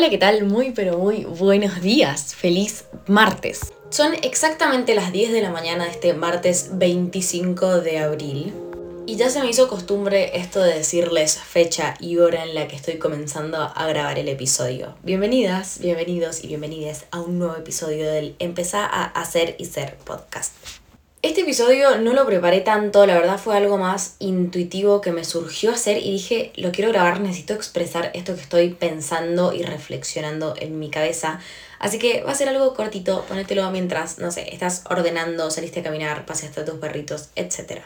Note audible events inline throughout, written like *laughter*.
Hola, ¿qué tal? Muy pero muy buenos días. Feliz martes. Son exactamente las 10 de la mañana de este martes 25 de abril. Y ya se me hizo costumbre esto de decirles fecha y hora en la que estoy comenzando a grabar el episodio. Bienvenidas, bienvenidos y bienvenidas a un nuevo episodio del Empezar a hacer y ser podcast. Este episodio no lo preparé tanto, la verdad fue algo más intuitivo que me surgió hacer y dije, lo quiero grabar, necesito expresar esto que estoy pensando y reflexionando en mi cabeza. Así que va a ser algo cortito, ponételo mientras, no sé, estás ordenando, saliste a caminar, paseaste a tus perritos, etc.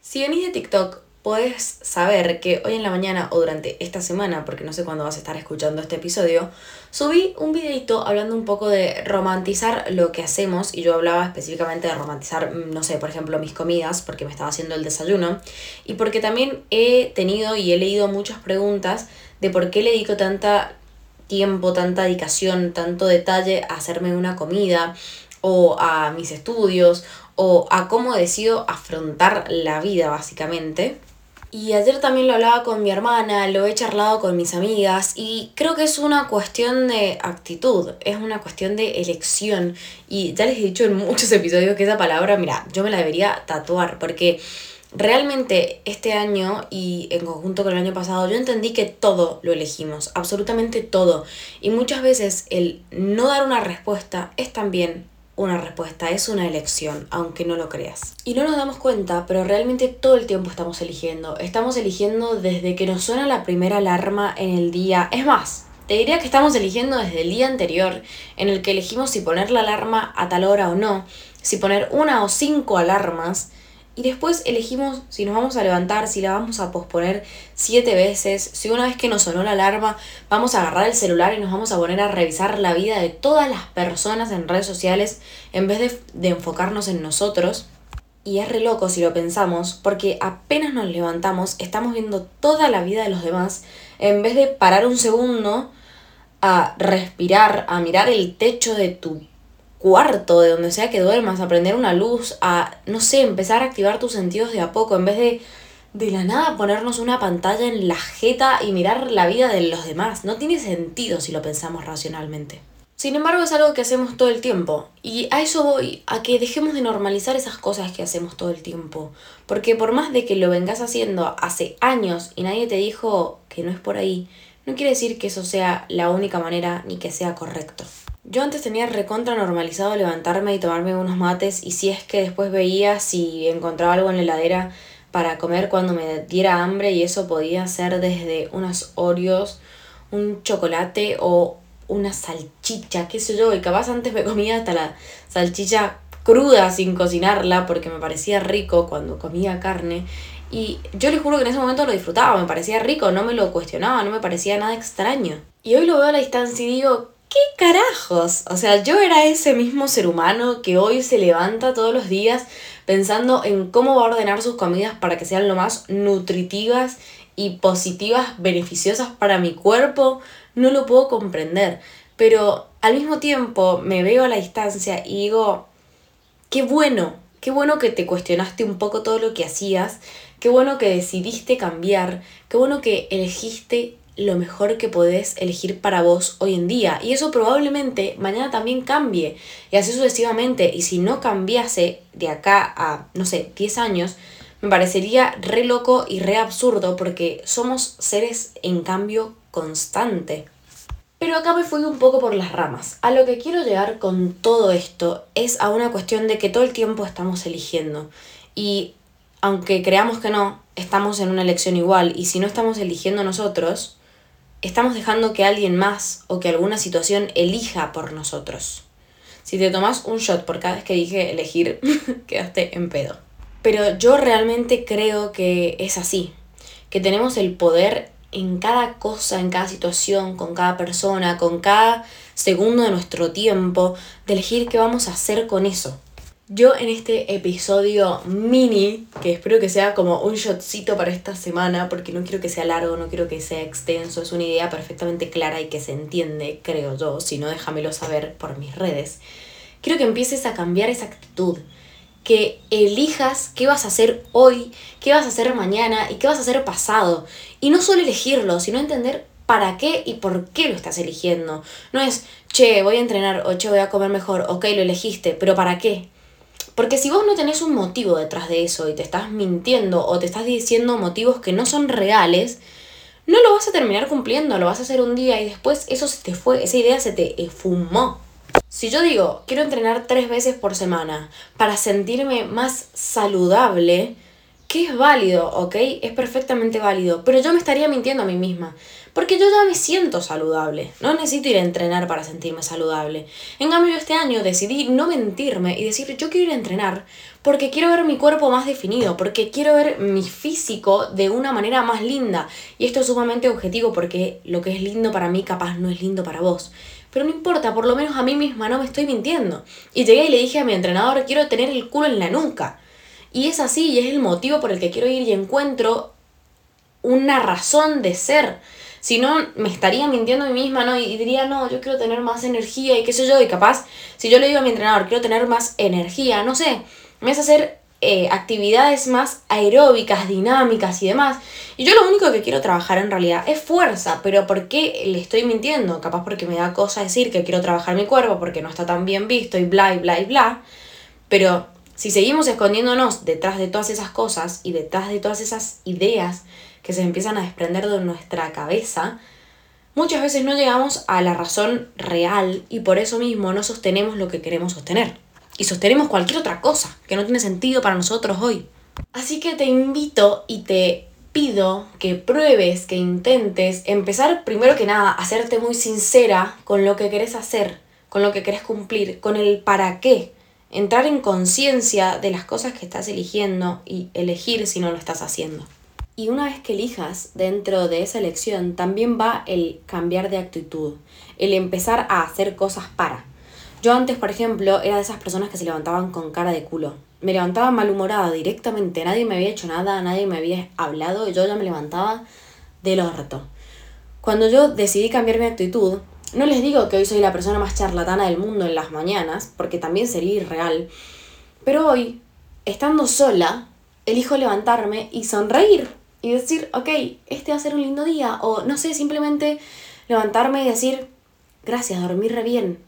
Si venís de TikTok, puedes saber que hoy en la mañana o durante esta semana, porque no sé cuándo vas a estar escuchando este episodio, subí un videito hablando un poco de romantizar lo que hacemos y yo hablaba específicamente de romantizar, mm, no sé, por ejemplo, mis comidas, porque me estaba haciendo el desayuno y porque también he tenido y he leído muchas preguntas de por qué le dedico tanta tiempo, tanta dedicación, tanto detalle a hacerme una comida o a mis estudios o a cómo decido afrontar la vida básicamente. Y ayer también lo hablaba con mi hermana, lo he charlado con mis amigas y creo que es una cuestión de actitud, es una cuestión de elección. Y ya les he dicho en muchos *laughs* episodios que esa palabra, mira, yo me la debería tatuar porque realmente este año y en conjunto con el año pasado yo entendí que todo lo elegimos, absolutamente todo. Y muchas veces el no dar una respuesta es también una respuesta, es una elección, aunque no lo creas. Y no nos damos cuenta, pero realmente todo el tiempo estamos eligiendo. Estamos eligiendo desde que nos suena la primera alarma en el día. Es más, te diría que estamos eligiendo desde el día anterior, en el que elegimos si poner la alarma a tal hora o no, si poner una o cinco alarmas y después elegimos si nos vamos a levantar, si la vamos a posponer siete veces, si una vez que nos sonó la alarma vamos a agarrar el celular y nos vamos a poner a revisar la vida de todas las personas en redes sociales en vez de, de enfocarnos en nosotros. Y es re loco si lo pensamos, porque apenas nos levantamos estamos viendo toda la vida de los demás en vez de parar un segundo a respirar, a mirar el techo de tu cuarto, de donde sea que duermas, a prender una luz, a, no sé, empezar a activar tus sentidos de a poco, en vez de de la nada ponernos una pantalla en la jeta y mirar la vida de los demás. No tiene sentido si lo pensamos racionalmente. Sin embargo, es algo que hacemos todo el tiempo. Y a eso voy, a que dejemos de normalizar esas cosas que hacemos todo el tiempo. Porque por más de que lo vengas haciendo hace años y nadie te dijo que no es por ahí, no quiere decir que eso sea la única manera ni que sea correcto. Yo antes tenía recontra normalizado levantarme y tomarme unos mates y si es que después veía si encontraba algo en la heladera para comer cuando me diera hambre y eso podía ser desde unos Oreos, un chocolate o una salchicha, qué sé yo, y capaz antes me comía hasta la salchicha cruda sin cocinarla porque me parecía rico cuando comía carne y yo les juro que en ese momento lo disfrutaba, me parecía rico, no me lo cuestionaba, no me parecía nada extraño. Y hoy lo veo a la distancia y digo, ¿qué carajos? O sea, yo era ese mismo ser humano que hoy se levanta todos los días pensando en cómo va a ordenar sus comidas para que sean lo más nutritivas y positivas, beneficiosas para mi cuerpo. No lo puedo comprender. Pero al mismo tiempo me veo a la distancia y digo, qué bueno, qué bueno que te cuestionaste un poco todo lo que hacías, qué bueno que decidiste cambiar, qué bueno que elegiste lo mejor que podés elegir para vos hoy en día. Y eso probablemente mañana también cambie. Y así sucesivamente. Y si no cambiase de acá a, no sé, 10 años, me parecería re loco y re absurdo porque somos seres en cambio constante. Pero acá me fui un poco por las ramas. A lo que quiero llegar con todo esto es a una cuestión de que todo el tiempo estamos eligiendo. Y aunque creamos que no, estamos en una elección igual. Y si no estamos eligiendo nosotros, estamos dejando que alguien más o que alguna situación elija por nosotros. Si te tomas un shot por cada vez que dije elegir, *laughs* quedaste en pedo. Pero yo realmente creo que es así, que tenemos el poder en cada cosa, en cada situación, con cada persona, con cada segundo de nuestro tiempo, de elegir qué vamos a hacer con eso. Yo en este episodio mini, que espero que sea como un shotcito para esta semana, porque no quiero que sea largo, no quiero que sea extenso, es una idea perfectamente clara y que se entiende, creo yo, si no déjamelo saber por mis redes. Quiero que empieces a cambiar esa actitud, que elijas qué vas a hacer hoy, qué vas a hacer mañana y qué vas a hacer pasado. Y no solo elegirlo, sino entender para qué y por qué lo estás eligiendo. No es, che, voy a entrenar o che, voy a comer mejor, ok, lo elegiste, pero ¿para qué? Porque si vos no tenés un motivo detrás de eso y te estás mintiendo o te estás diciendo motivos que no son reales, no lo vas a terminar cumpliendo, lo vas a hacer un día y después eso se te fue, esa idea se te fumó. Si yo digo, quiero entrenar tres veces por semana para sentirme más saludable, que es válido, ¿ok? Es perfectamente válido, pero yo me estaría mintiendo a mí misma, porque yo ya me siento saludable, no necesito ir a entrenar para sentirme saludable. En cambio, este año decidí no mentirme y decir, yo quiero ir a entrenar porque quiero ver mi cuerpo más definido, porque quiero ver mi físico de una manera más linda. Y esto es sumamente objetivo porque lo que es lindo para mí capaz no es lindo para vos. Pero no importa, por lo menos a mí misma no me estoy mintiendo. Y llegué y le dije a mi entrenador, quiero tener el culo en la nuca. Y es así y es el motivo por el que quiero ir y encuentro una razón de ser. Si no, me estaría mintiendo a mí misma, ¿no? Y diría, no, yo quiero tener más energía y qué sé yo. Y capaz, si yo le digo a mi entrenador, quiero tener más energía, no sé, me hace hacer eh, actividades más aeróbicas, dinámicas y demás. Y yo lo único que quiero trabajar en realidad es fuerza, pero ¿por qué le estoy mintiendo? Capaz porque me da cosa decir que quiero trabajar mi cuerpo porque no está tan bien visto y bla y bla y bla. Pero si seguimos escondiéndonos detrás de todas esas cosas y detrás de todas esas ideas que se empiezan a desprender de nuestra cabeza, muchas veces no llegamos a la razón real y por eso mismo no sostenemos lo que queremos sostener. Y sostenemos cualquier otra cosa que no tiene sentido para nosotros hoy. Así que te invito y te pido que pruebes, que intentes empezar primero que nada a hacerte muy sincera con lo que querés hacer, con lo que querés cumplir, con el para qué entrar en conciencia de las cosas que estás eligiendo y elegir si no lo estás haciendo. Y una vez que elijas dentro de esa elección, también va el cambiar de actitud, el empezar a hacer cosas para. Yo antes, por ejemplo, era de esas personas que se levantaban con cara de culo. Me levantaba malhumorada directamente, nadie me había hecho nada, nadie me había hablado yo ya me levantaba del orto. Cuando yo decidí cambiar mi actitud, no les digo que hoy soy la persona más charlatana del mundo en las mañanas, porque también sería irreal, pero hoy, estando sola, elijo levantarme y sonreír y decir, ok, este va a ser un lindo día, o no sé, simplemente levantarme y decir, gracias, dormí re bien.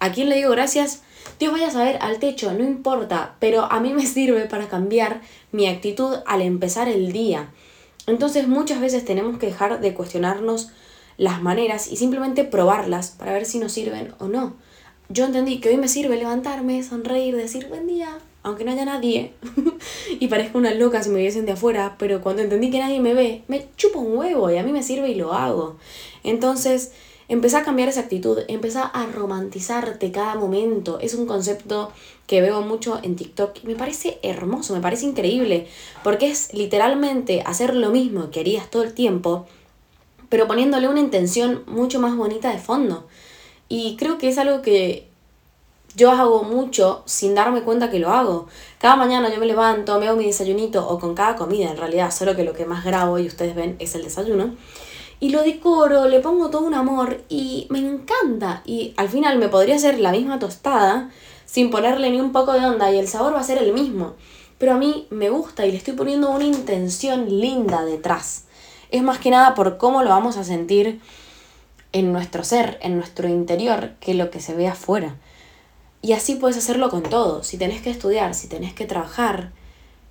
¿A quién le digo gracias? Dios vaya a saber al techo, no importa, pero a mí me *laughs* sirve para cambiar mi actitud al empezar el día. Entonces muchas veces tenemos que dejar de cuestionarnos las maneras y simplemente probarlas para ver si nos sirven o no. Yo entendí que hoy me sirve levantarme, sonreír, decir buen día, aunque no haya nadie *laughs* y parezca una loca si me viesen de afuera, pero cuando entendí que nadie me ve, me chupo un huevo y a mí me sirve y lo hago. Entonces, empecé a cambiar esa actitud, empecé a romantizarte cada momento. Es un concepto que veo mucho en TikTok y me parece hermoso, me parece increíble, porque es literalmente hacer lo mismo que harías todo el tiempo, pero poniéndole una intención mucho más bonita de fondo. Y creo que es algo que yo hago mucho sin darme cuenta que lo hago. Cada mañana yo me levanto, me hago mi desayunito o con cada comida en realidad, solo que lo que más grabo y ustedes ven es el desayuno. Y lo decoro, le pongo todo un amor y me encanta. Y al final me podría hacer la misma tostada sin ponerle ni un poco de onda y el sabor va a ser el mismo. Pero a mí me gusta y le estoy poniendo una intención linda detrás es más que nada por cómo lo vamos a sentir en nuestro ser, en nuestro interior, que lo que se ve afuera. Y así puedes hacerlo con todo. Si tenés que estudiar, si tenés que trabajar,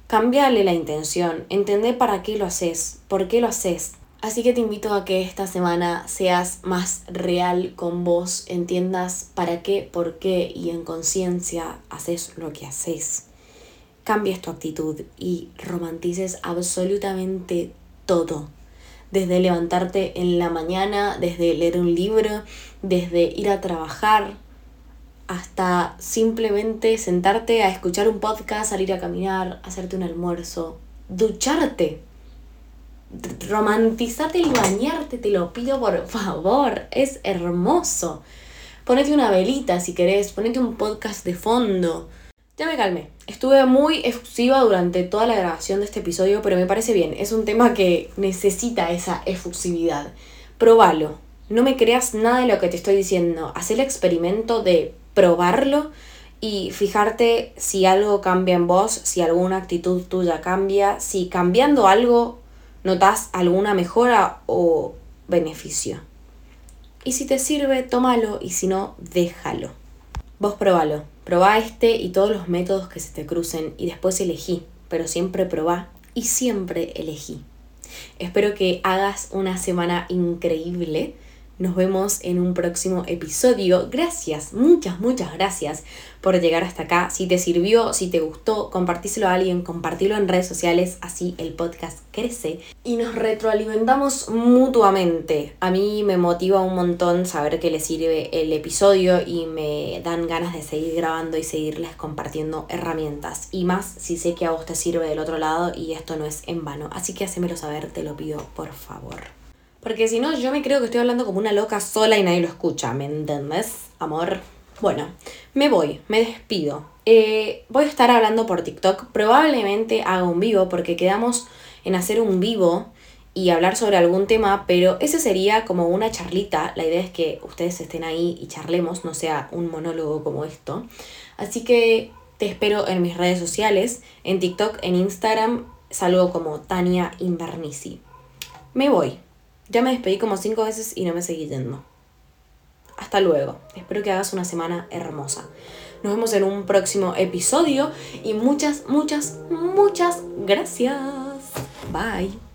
cambiale la intención, entender para qué lo haces, por qué lo haces. Así que te invito a que esta semana seas más real con vos, entiendas para qué, por qué y en conciencia haces lo que haces. Cambies tu actitud y romantices absolutamente todo desde levantarte en la mañana, desde leer un libro, desde ir a trabajar, hasta simplemente sentarte a escuchar un podcast, salir a caminar, hacerte un almuerzo, ducharte. Romantizarte y bañarte, te lo pido por favor, es hermoso. Ponete una velita si querés, ponete un podcast de fondo. Ya me calmé. Estuve muy efusiva durante toda la grabación de este episodio, pero me parece bien. Es un tema que necesita esa efusividad. Probalo. No me creas nada de lo que te estoy diciendo. Haz el experimento de probarlo y fijarte si algo cambia en vos, si alguna actitud tuya cambia, si cambiando algo notas alguna mejora o beneficio. Y si te sirve, tómalo y si no, déjalo. Vos probalo, probá este y todos los métodos que se te crucen y después elegí, pero siempre probá y siempre elegí. Espero que hagas una semana increíble nos vemos en un próximo episodio. Gracias, muchas, muchas gracias por llegar hasta acá. Si te sirvió, si te gustó, compartíselo a alguien, compartilo en redes sociales, así el podcast crece y nos retroalimentamos mutuamente. A mí me motiva un montón saber que les sirve el episodio y me dan ganas de seguir grabando y seguirles compartiendo herramientas. Y más si sé que a vos te sirve del otro lado y esto no es en vano. Así que hacémelo saber, te lo pido por favor. Porque si no, yo me creo que estoy hablando como una loca sola y nadie lo escucha, ¿me entiendes, amor? Bueno, me voy, me despido. Eh, voy a estar hablando por TikTok. Probablemente haga un vivo porque quedamos en hacer un vivo y hablar sobre algún tema, pero ese sería como una charlita. La idea es que ustedes estén ahí y charlemos, no sea un monólogo como esto. Así que te espero en mis redes sociales, en TikTok, en Instagram, salgo como Tania Invernici. Me voy. Ya me despedí como cinco veces y no me seguí yendo. Hasta luego. Espero que hagas una semana hermosa. Nos vemos en un próximo episodio y muchas, muchas, muchas gracias. Bye.